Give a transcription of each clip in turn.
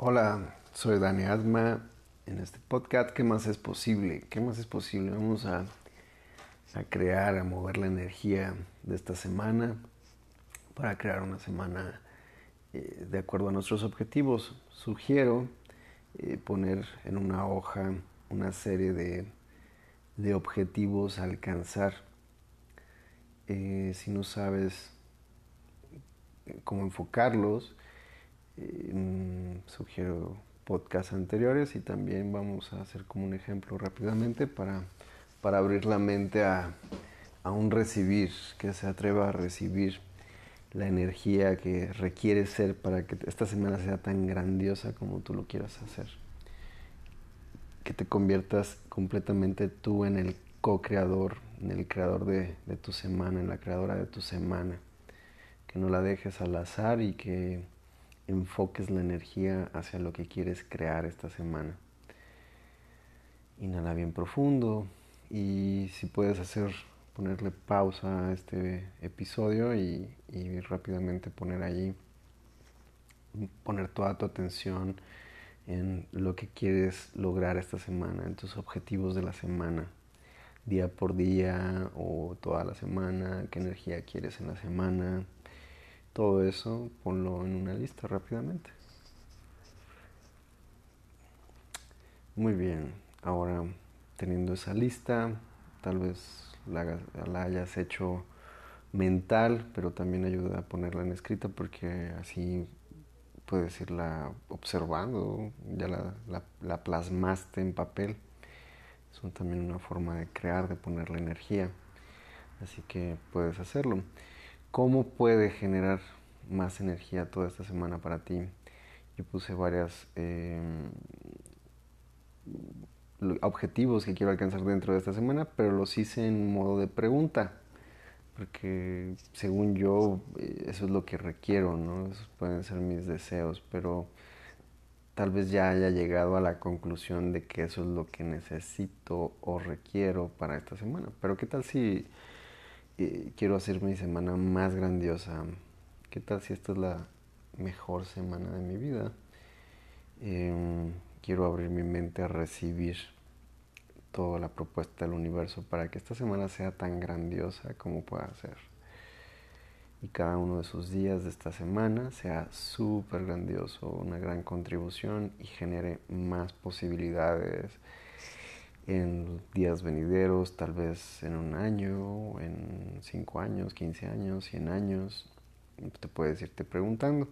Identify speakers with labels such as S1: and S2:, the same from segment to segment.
S1: Hola, soy Dani Adma. En este podcast, ¿qué más es posible? ¿Qué más es posible? Vamos a, a crear, a mover la energía de esta semana para crear una semana eh, de acuerdo a nuestros objetivos. Sugiero eh, poner en una hoja una serie de, de objetivos a alcanzar. Eh, si no sabes cómo enfocarlos, sugiero podcasts anteriores y también vamos a hacer como un ejemplo rápidamente para, para abrir la mente a, a un recibir, que se atreva a recibir la energía que requiere ser para que esta semana sea tan grandiosa como tú lo quieras hacer. Que te conviertas completamente tú en el co-creador, en el creador de, de, tu semana, en la creadora de tu semana. Que no la dejes al azar y que enfoques la energía hacia lo que quieres crear esta semana. Inhala bien profundo y si puedes hacer ponerle pausa a este episodio y, y rápidamente poner allí, poner toda tu atención en lo que quieres lograr esta semana, en tus objetivos de la semana, día por día o toda la semana, qué energía quieres en la semana, todo eso ponlo en una lista rápidamente. Muy bien, ahora teniendo esa lista, tal vez la, la hayas hecho mental, pero también ayuda a ponerla en escrita porque así puedes irla observando, ya la, la, la, plasmaste en papel. Es también una forma de crear, de ponerle energía. Así que puedes hacerlo. ¿Cómo puede generar más energía toda esta semana para ti? Yo puse varias eh, objetivos que quiero alcanzar dentro de esta semana, pero los hice en modo de pregunta, porque según yo eh, eso es lo que requiero, ¿no? Esos pueden ser mis deseos, pero tal vez ya haya llegado a la conclusión de que eso es lo que necesito o requiero para esta semana. Pero ¿qué tal si eh, quiero hacer mi semana más grandiosa? ¿Qué tal si esta es la mejor semana de mi vida? Eh, quiero abrir mi mente a recibir toda la propuesta del universo para que esta semana sea tan grandiosa como pueda ser. Y cada uno de sus días de esta semana sea súper grandioso, una gran contribución y genere más posibilidades en días venideros, tal vez en un año, en cinco años, 15 años, 100 años. Te puedes irte preguntando.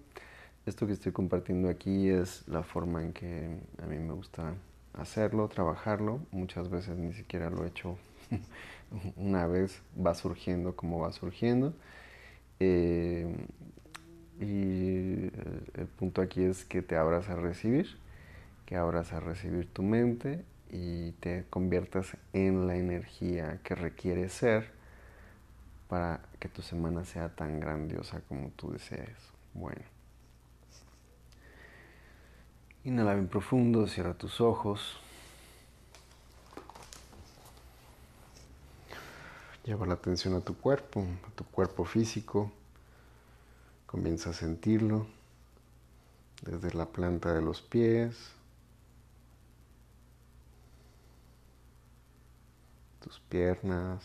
S1: Esto que estoy compartiendo aquí es la forma en que a mí me gusta hacerlo, trabajarlo. Muchas veces ni siquiera lo he hecho una vez, va surgiendo como va surgiendo. Eh, y el punto aquí es que te abras a recibir, que abras a recibir tu mente y te conviertas en la energía que requiere ser para que tu semana sea tan grandiosa como tú desees. Bueno. Inhala bien profundo, cierra tus ojos. Lleva la atención a tu cuerpo, a tu cuerpo físico. Comienza a sentirlo desde la planta de los pies, tus piernas,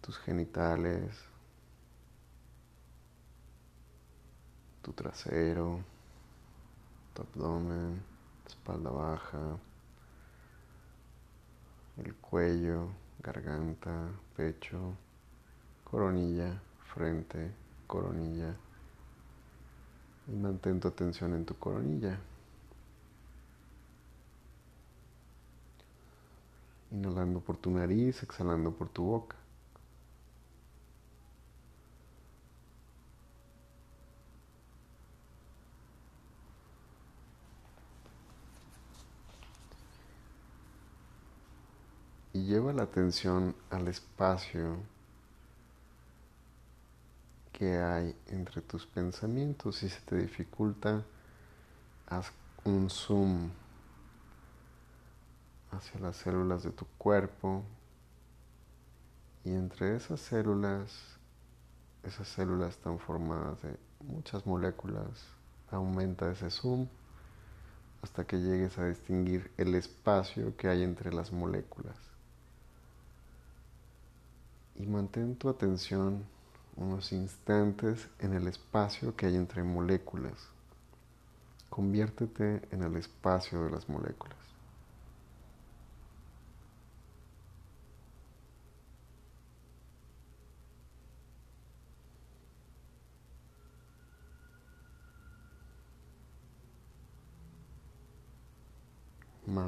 S1: tus genitales, tu trasero tu abdomen, espalda baja, el cuello, garganta, pecho, coronilla, frente, coronilla. Y mantén tu atención en tu coronilla. Inhalando por tu nariz, exhalando por tu boca. y lleva la atención al espacio que hay entre tus pensamientos. Si se te dificulta, haz un zoom hacia las células de tu cuerpo y entre esas células, esas células están formadas de muchas moléculas aumenta ese zoom hasta que llegues a distinguir el espacio que hay entre las moléculas. Y mantén tu atención unos instantes en el espacio que hay entre moléculas. Conviértete en el espacio de las moléculas.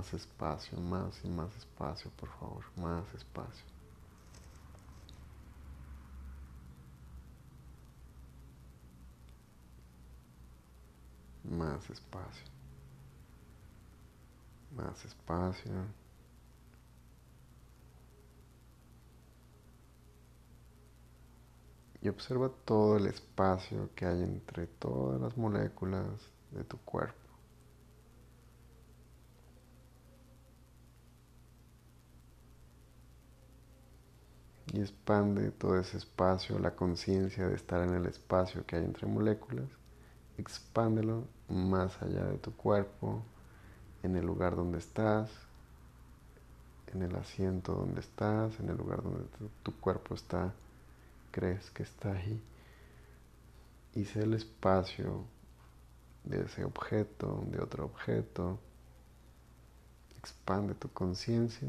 S1: Más espacio, más y más espacio, por favor, más espacio. Más espacio. Más espacio. Y observa todo el espacio que hay entre todas las moléculas de tu cuerpo. Y expande todo ese espacio, la conciencia de estar en el espacio que hay entre moléculas, expándelo más allá de tu cuerpo, en el lugar donde estás, en el asiento donde estás, en el lugar donde tu, cuerpo está, crees que está ahí. Y sé el espacio de ese objeto, de otro objeto. Expande tu conciencia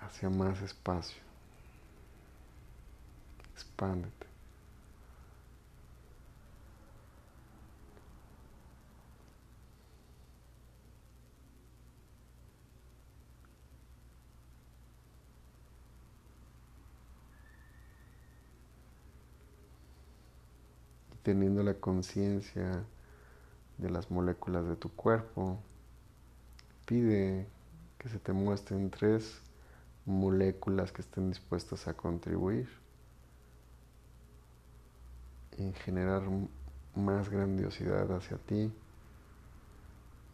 S1: hacia más espacio Y teniendo la conciencia de las moléculas de tu cuerpo, pide que se te muestren tres moléculas que estén dispuestas a contribuir en generar más grandiosidad hacia ti,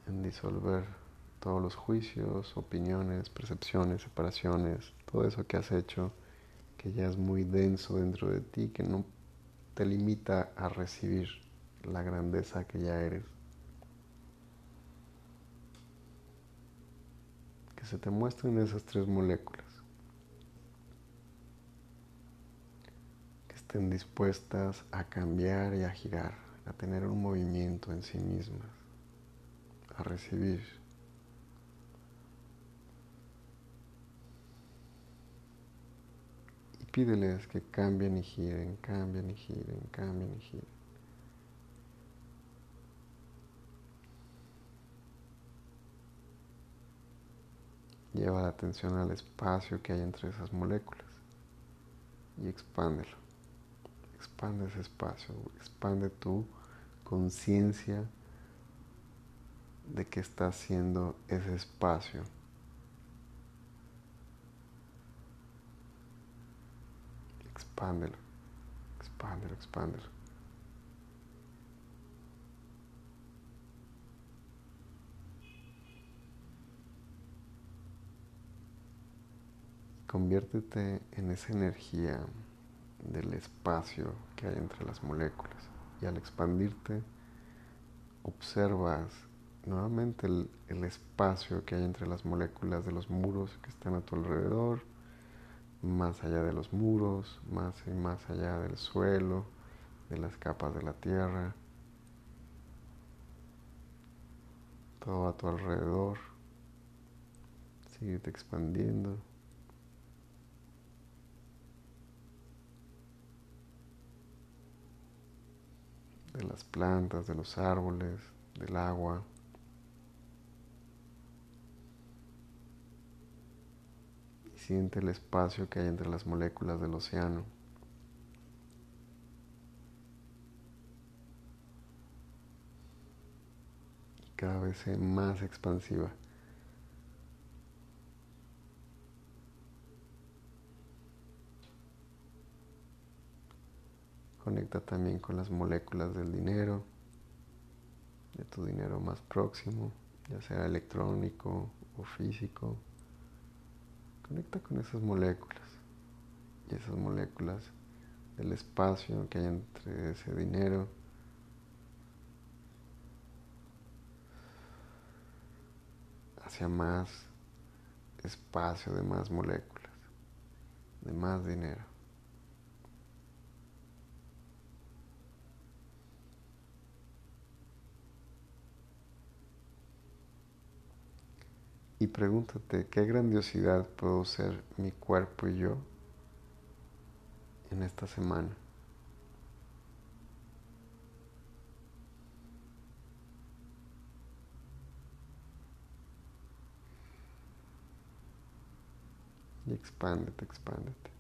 S1: en disolver todos los juicios, opiniones, percepciones, separaciones, todo eso que has hecho, que ya es muy denso dentro de ti, que no te limita a recibir la grandeza que ya eres. Que se te muestren esas tres moléculas. Estén dispuestas a cambiar y a girar, a tener un movimiento en sí mismas, a recibir. Y pídeles que cambien y giren, cambien y giren, cambien y giren. Lleva la atención al espacio que hay entre esas moléculas y expándelo expande ese espacio, expande tu conciencia de que está haciendo ese espacio. Expándelo, expándelo, expándelo. Conviértete en esa energía del espacio que hay entre las moléculas. Y al expandirte, observas nuevamente el, espacio que hay entre las moléculas de los muros que están a tu alrededor, más allá de los muros, más y más allá del suelo, de las capas de la tierra, todo a tu alrededor. Sigue expandiendo. De las plantas, de los árboles, del agua. Y siente el espacio que hay entre las moléculas del océano. Y cada vez más expansiva. Conecta también con las moléculas del dinero, de tu dinero más próximo, ya sea electrónico o físico. Conecta con esas moléculas y esas moléculas del espacio que hay entre ese dinero. hacia más espacio de más moléculas, de más dinero. Y pregúntate, ¿qué grandiosidad puedo ser mi cuerpo y yo en esta semana? Y expándete, expándete.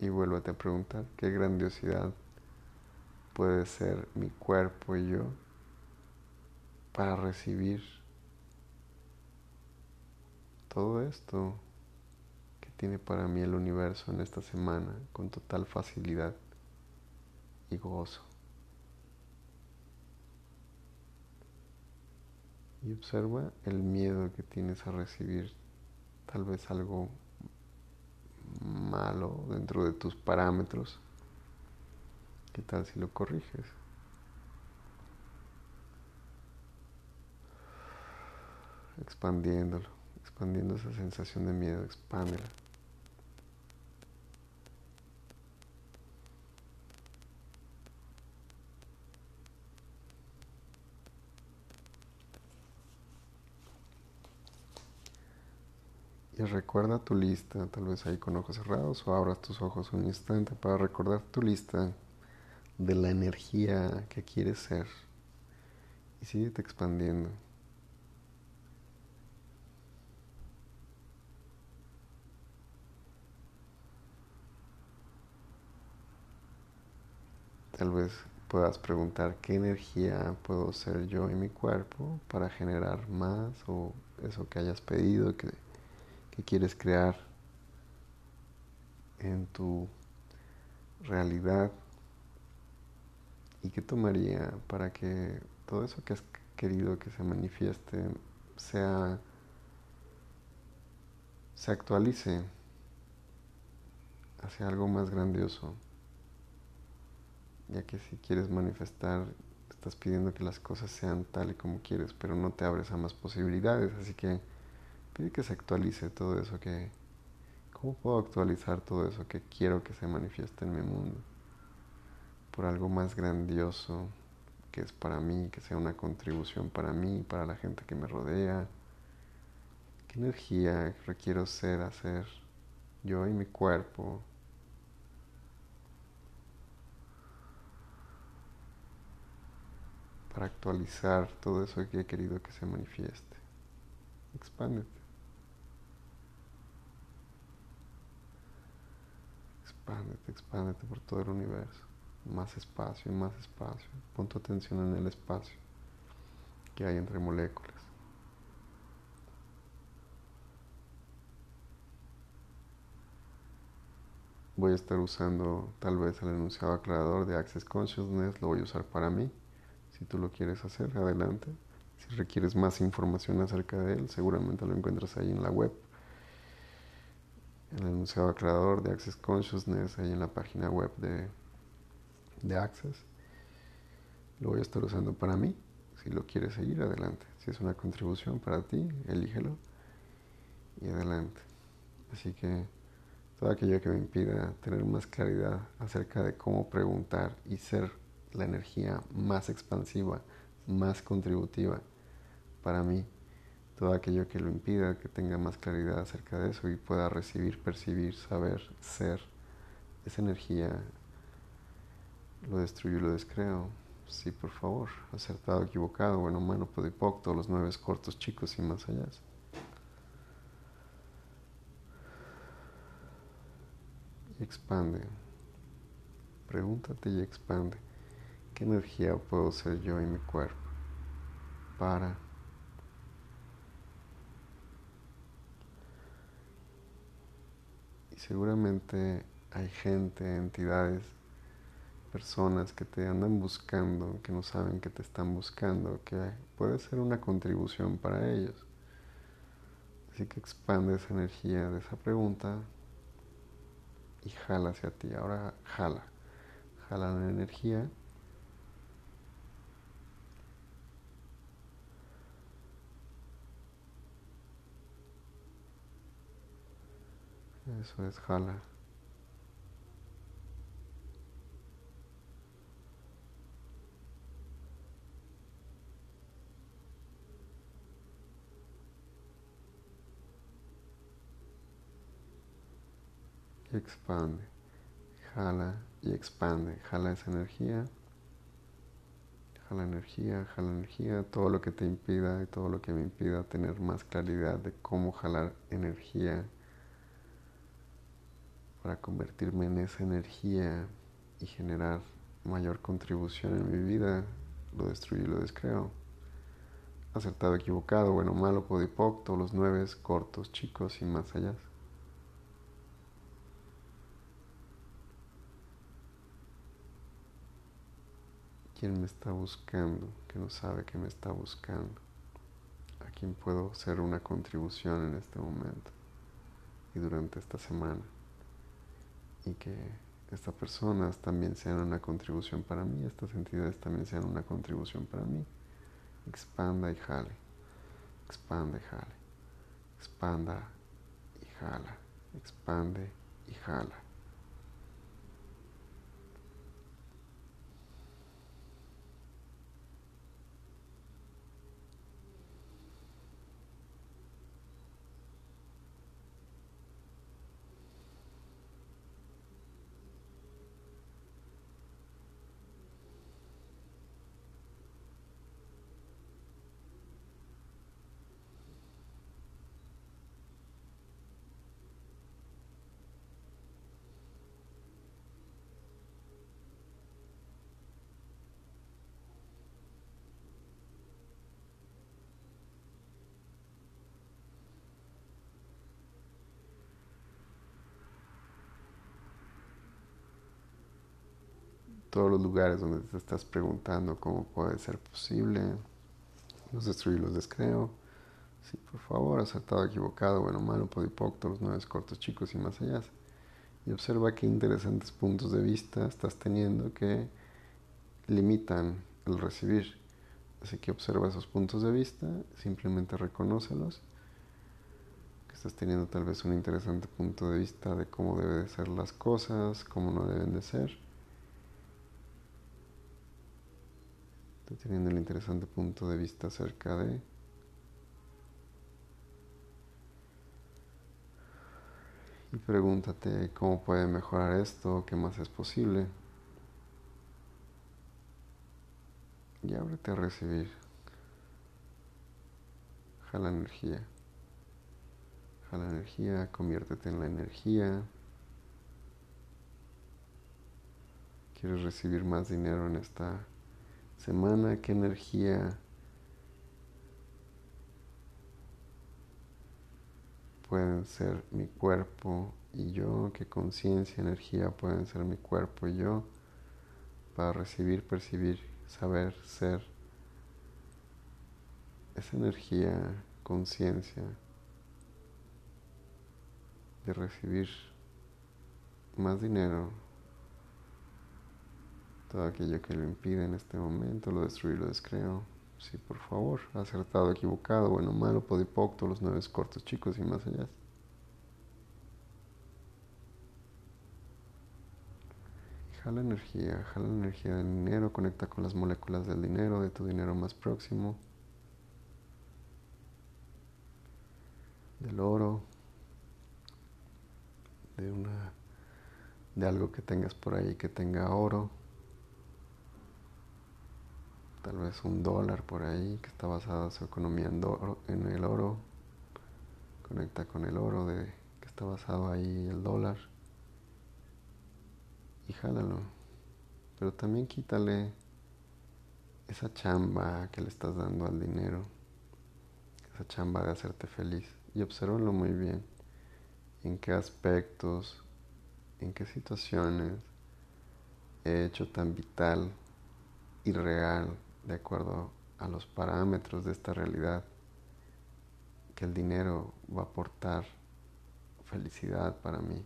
S1: Y vuélvete a preguntar, ¿qué grandiosidad puede ser mi cuerpo y yo para recibir todo esto que tiene para mí el universo en esta semana con total facilidad y gozo. Y observa el miedo que tienes a recibir tal vez algo malo dentro de tus parámetros. ¿Qué tal si lo corriges? Expandiéndolo, expandiendo esa sensación de miedo, expándela. Y recuerda tu lista, tal vez ahí con ojos cerrados o abras tus ojos un instante para recordar tu lista de la energía que quieres ser. Y sigue expandiendo. Tal vez puedas preguntar qué energía puedo ser yo en mi cuerpo para generar más o eso que hayas pedido, que que quieres crear en tu realidad y qué tomaría para que todo eso que has querido que se manifieste sea se actualice hacia algo más grandioso ya que si quieres manifestar estás pidiendo que las cosas sean tal y como quieres pero no te abres a más posibilidades así que Pide que se actualice todo eso que... ¿Cómo puedo actualizar todo eso que quiero que se manifieste en mi mundo? Por algo más grandioso que es para mí, que sea una contribución para mí, para la gente que me rodea. ¿Qué energía requiero ser, hacer yo y mi cuerpo? Para actualizar todo eso que he querido que se manifieste. Expándete. Expándete, expándete por todo el universo. Más espacio y más espacio. Pon tu atención en el espacio que hay entre moléculas. Voy a estar usando tal vez el enunciado aclarador de Access Consciousness, lo voy a usar para mí. Si tú lo quieres hacer, adelante. Si requieres más información acerca de él, seguramente lo encuentras ahí en la web el enunciado aclarador de Access Consciousness ahí en la página web de, de Access. Lo voy a estar usando para mí. Si lo quieres seguir, adelante. Si es una contribución para ti, elígelo y adelante. Así que todo aquello que me impida tener más claridad acerca de cómo preguntar y ser la energía más expansiva, más contributiva para mí todo aquello que lo impida, que tenga más claridad acerca de eso y pueda recibir, percibir, saber, ser esa energía, lo destruyo y lo descreo. Sí, por favor, acertado, equivocado, bueno, humano, podipoc, todos los nueve cortos, chicos y más allá. Y expande. Pregúntate y expande. ¿Qué energía puedo ser yo en mi cuerpo para seguramente hay gente, entidades personas que te andan buscando, que no saben que te están buscando, que puede ser una contribución para ellos. Así que expande esa energía de esa pregunta y jala hacia ti. Ahora jala, jala la energía. Eso es jala. y expande. Jala y expande. Jala esa energía. Jala energía, jala energía. Todo lo que te impida y todo lo que me impida tener más claridad de cómo jalar energía para convertirme en esa energía y generar mayor contribución en mi vida, lo destruyo y lo descreo. Acertado, equivocado, bueno, malo, podipocto, los nueve cortos, chicos y más allá. quién me está buscando, que no sabe que me está buscando, a quién puedo hacer una contribución en este momento y durante esta semana. Y que estas personas también sean una contribución para mí, estas entidades también sean una contribución para mí. Expanda y jale, expanda y jale, expanda y jala, expande y jala. Todos los lugares donde te estás preguntando cómo puede ser posible. Los destruí, los descreo. Sí, por favor, acertado, equivocado, bueno, malo, podipocto, los nueve cortos, chicos y más allá. Y observa qué interesantes puntos de vista estás teniendo que limitan el recibir. Así que observa esos puntos de vista, simplemente reconócelos. Que estás teniendo tal vez un interesante punto de vista de cómo deben de ser las cosas, cómo no deben de ser teniendo el interesante punto de vista acerca de y pregúntate cómo puede mejorar esto, qué más es posible. Y ábrete a recibir. Jala energía. Jala energía, conviértete en la energía. ¿Quieres recibir más dinero en esta semana, qué energía. Pueden ser mi cuerpo y yo, qué conciencia, energía pueden ser mi cuerpo y yo para recibir, percibir, saber, ser. Esa energía, conciencia de recibir más dinero, todo aquello que lo impide en este momento, lo destruyo y lo descreo. Sí, por favor, acertado, equivocado, bueno, malo, podipocto, los nueve cortos chicos y más allá. Jala energía, jala energía del dinero, conecta con las moléculas del dinero, de tu dinero más próximo, del oro, de una de algo que tengas por ahí que tenga oro tal vez un dólar por ahí que está basada su economía en, en el oro. Conecta con el oro de, que está basado ahí el dólar. Y jálalo. Pero también quítale esa chamba que le estás dando al dinero. Esa chamba de hacerte feliz. Y observalo muy bien. En qué aspectos, en qué situaciones he hecho tan vital y real de acuerdo a los parámetros de esta realidad que el dinero va a aportar felicidad para mí.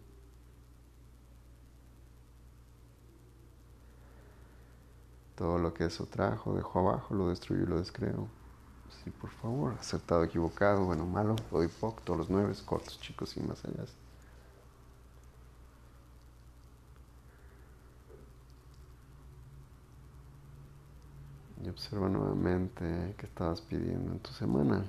S1: Todo lo que eso trajo, dejo abajo, lo destruyo y lo descreo. Sí, por favor, acertado, equivocado, bueno, malo, doy poco, todos los nueve, cortos, chicos y más allá. Y observa nuevamente qué estabas pidiendo en tu semana.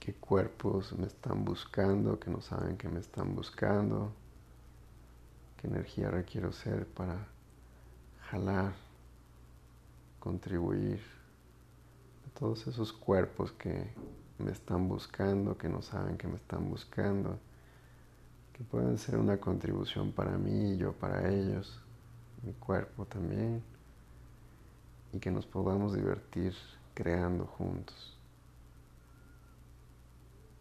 S1: qué cuerpos me están buscando, que no saben que me están buscando, qué energía requiero ser para jalar, contribuir todos esos cuerpos que me están buscando, que no saben que me están buscando, que pueden ser una contribución para mí y yo para ellos, mi cuerpo también, y que nos podamos divertir creando juntos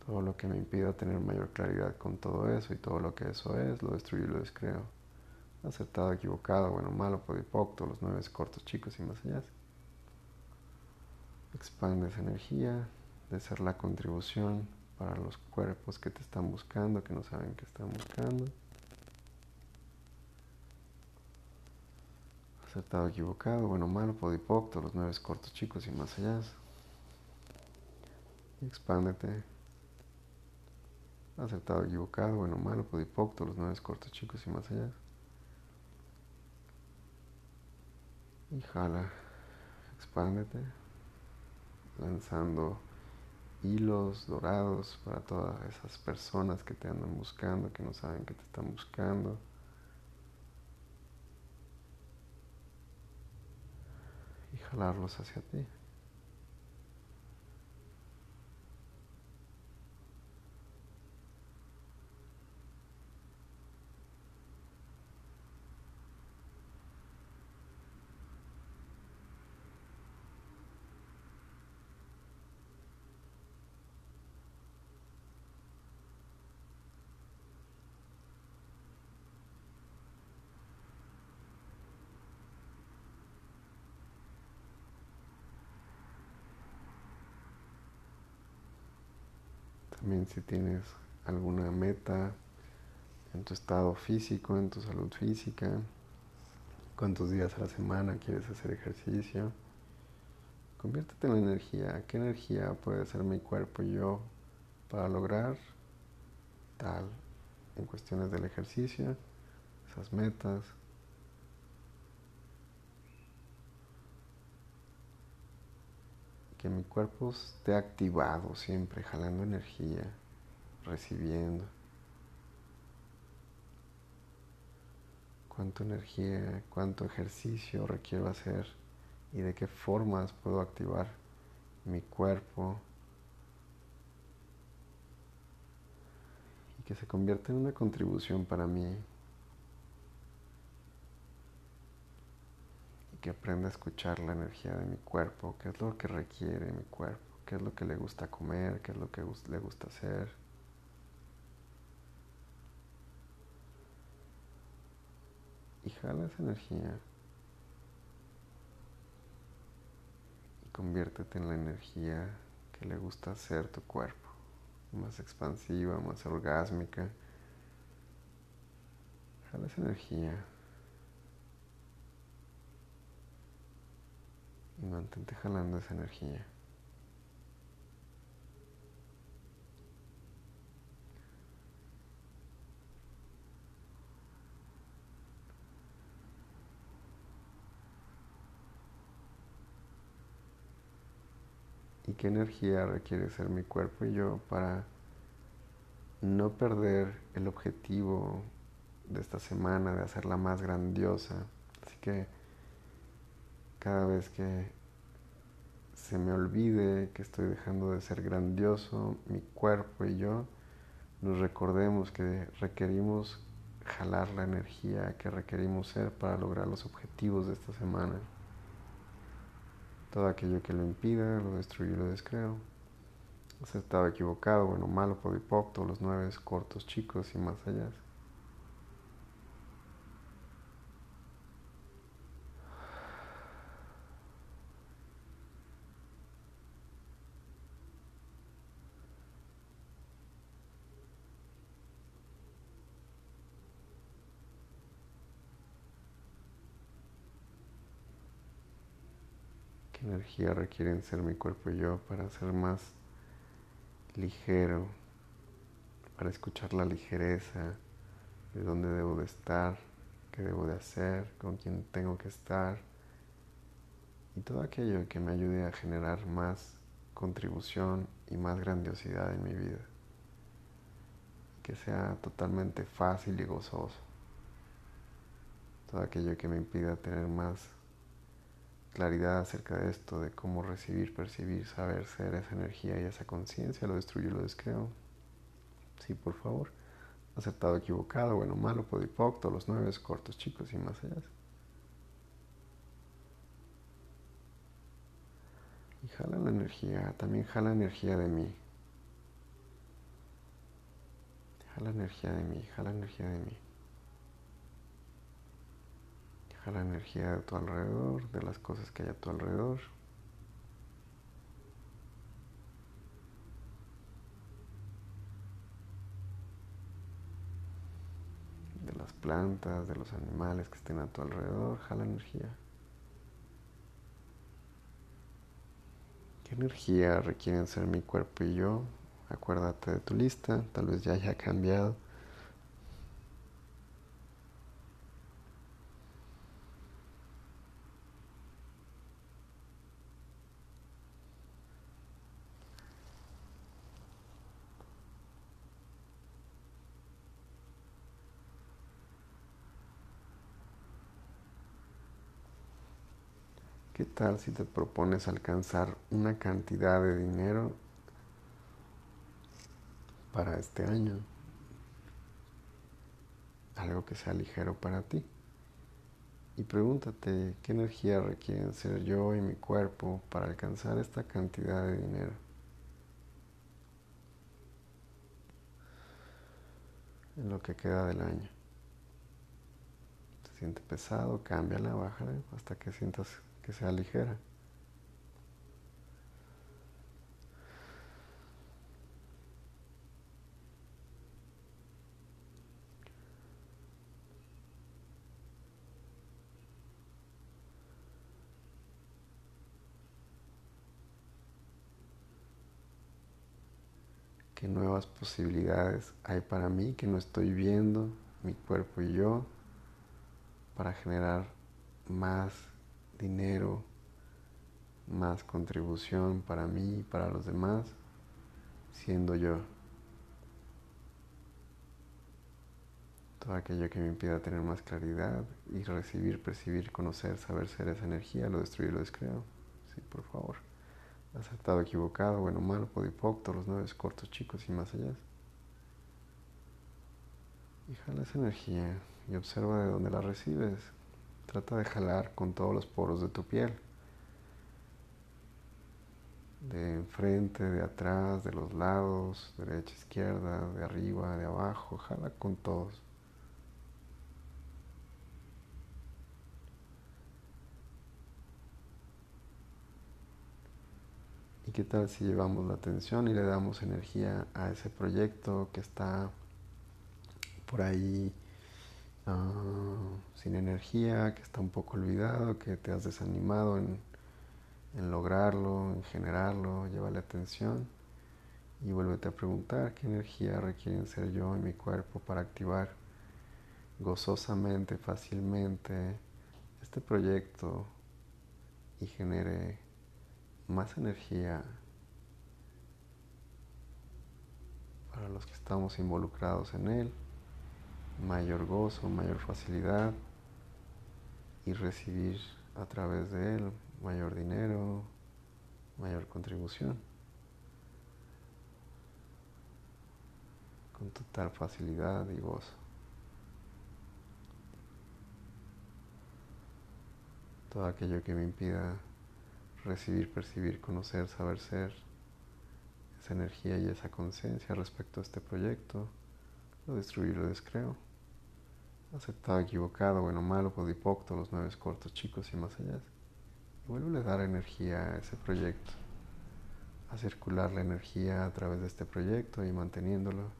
S1: todo lo que me impida tener mayor claridad con todo eso y todo lo que eso es, lo destruyo y lo descreo. Aceptado, equivocado, bueno, malo, podipocto, los nueve cortos, chicos y más allá. Expande esa energía de ser la contribución para los cuerpos que te están buscando, que no saben que están buscando. Acertado, equivocado, bueno, malo, podipocto, los nueve cortos, chicos y más allá. expándete acertado, equivocado, bueno, malo, podipocto, los nueve cortos chicos y más allá. Y jala, expándete, lanzando hilos dorados para todas esas personas que te andan buscando, que no saben que te están buscando. Y jalarlos hacia ti. También si tienes alguna meta en tu estado físico, en tu salud física, cuántos días a la semana quieres hacer ejercicio. Conviértete en la energía. ¿Qué energía puede ser mi cuerpo y yo para lograr tal en cuestiones del ejercicio, esas metas? Que mi cuerpo esté activado siempre, jalando energía, recibiendo. Cuánta energía, cuánto ejercicio requiero hacer y de qué formas puedo activar mi cuerpo y que se convierta en una contribución para mí que aprenda a escuchar la energía de mi cuerpo, qué es lo que requiere mi cuerpo, qué es lo que le gusta comer, qué es lo que le gusta hacer. Y jala esa energía. Y conviértete en la energía que le gusta hacer tu cuerpo, más expansiva, más orgásmica. Jala esa energía. Y mantente jalando esa energía. ¿Y qué energía requiere ser mi cuerpo y yo para no perder el objetivo de esta semana de hacerla más grandiosa? Así que cada vez que se me olvide que estoy dejando de ser grandioso, mi cuerpo y yo, nos recordemos que requerimos jalar la energía que requerimos ser para lograr los objetivos de esta semana. Todo aquello que lo impida, lo destruyo y lo descreo. Acertado, equivocado, bueno, malo, podipocto, los nueve cortos, chicos y más allá. ¿Qué energía requieren ser mi cuerpo y yo para ser más ligero, para escuchar la ligereza de dónde debo de estar, qué debo de hacer, con quién tengo que estar y todo aquello que me ayude a generar más contribución y más grandiosidad en mi vida. Que sea totalmente fácil y gozoso. Todo aquello que me impida tener más claridad acerca de esto, de cómo recibir, percibir, saber ser esa energía y esa conciencia, lo destruyo lo descreo. Sí, por favor. Aceptado, equivocado, bueno, malo, podipocto, los nueve, cortos, chicos y más allá. Y jala la energía, también jala energía de mí. Jala energía de mí, jala energía de mí la energía de tu alrededor, de las cosas que hay a tu alrededor. De las plantas, de los animales que estén a tu alrededor, jala energía. ¿Qué energía requieren ser mi cuerpo y yo? Acuérdate de tu lista, tal vez ya haya cambiado. ¿Qué tal si te propones alcanzar una cantidad de dinero para este año? Algo que sea ligero para ti. Y pregúntate qué energía requieren ser yo y mi cuerpo para alcanzar esta cantidad de dinero. En lo que queda del año. Se siente pesado, cámbiala, bájala hasta que sientas que sea ligera. qué nuevas posibilidades hay para mí que no estoy viendo, mi cuerpo y yo, para generar más dinero, más contribución para mí y para los demás, siendo yo. Todo aquello que me impida tener más claridad y recibir, percibir, conocer, saber ser esa energía, lo destruyo y lo descreo. Sí, por favor. Acertado, equivocado, bueno, malo, podipocto, los nueve cortos, chicos y más allá. Y jala esa energía y observa de dónde la recibes. Trata de jalar con todos los poros de tu piel. De enfrente, de atrás, de los lados, derecha, izquierda, de arriba, de abajo. Jala con todos. ¿Y qué tal si llevamos la atención y le damos energía a ese proyecto que está por ahí Ah, sin energía, que está un poco olvidado, que te has desanimado en, lograrlo, en generarlo, llévale atención. Y vuélvete a preguntar qué energía requieren ser yo en mi cuerpo para activar gozosamente, fácilmente este proyecto y genere más energía para los que estamos involucrados en él mayor gozo, mayor facilidad y recibir a través de él mayor dinero, mayor contribución. Con total facilidad y gozo. Todo aquello que me impida recibir, percibir, conocer, saber ser, esa energía y esa conciencia respecto a este proyecto, lo destruí, lo descreo, aceptado, equivocado, bueno, malo, podipocto, los nueve cortos, chicos y más allá. Y vuelve a dar energía a ese proyecto, a circular la energía a través de este proyecto y manteniéndolo.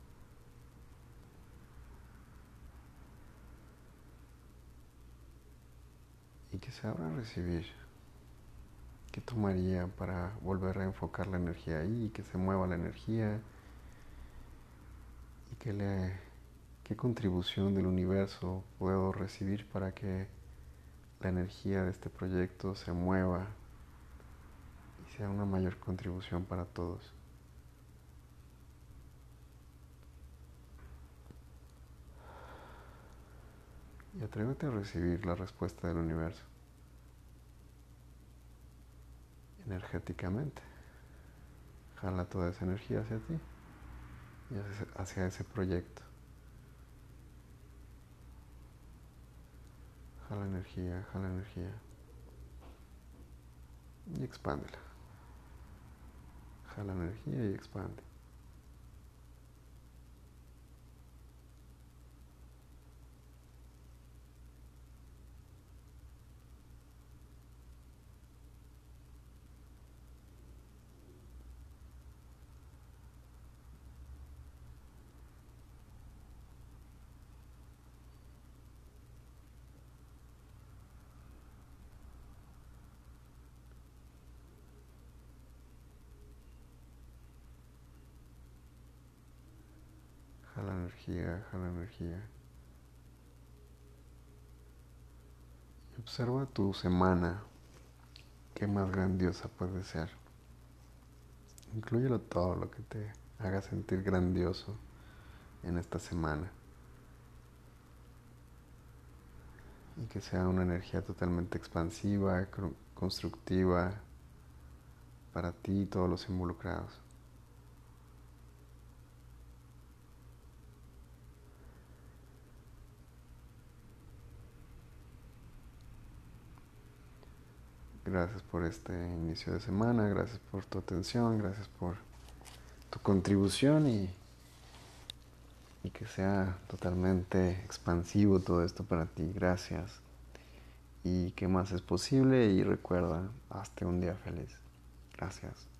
S1: Y que se abra a recibir. ¿Qué tomaría para volver a enfocar la energía ahí que se mueva la energía? ¿Y que le, qué contribución del universo puedo recibir para que la energía de este proyecto se mueva y sea una mayor contribución para todos? Y atrévete a recibir la respuesta del universo. energéticamente. Jala toda esa energía hacia ti hacia ese proyecto. Jala energía, jala energía. Y expándela. Jala energía y expande. Jala energía, jala energía. Y observa tu semana. Qué más grandiosa puede ser. Incluyelo todo lo que te haga sentir grandioso en esta semana. Y que sea una energía totalmente expansiva, constructiva para ti y todos los involucrados. Gracias por este inicio de semana, gracias por tu atención, gracias por tu contribución y, y que sea totalmente expansivo todo esto para ti. Gracias. Y que más es posible y recuerda, hazte un día feliz. Gracias.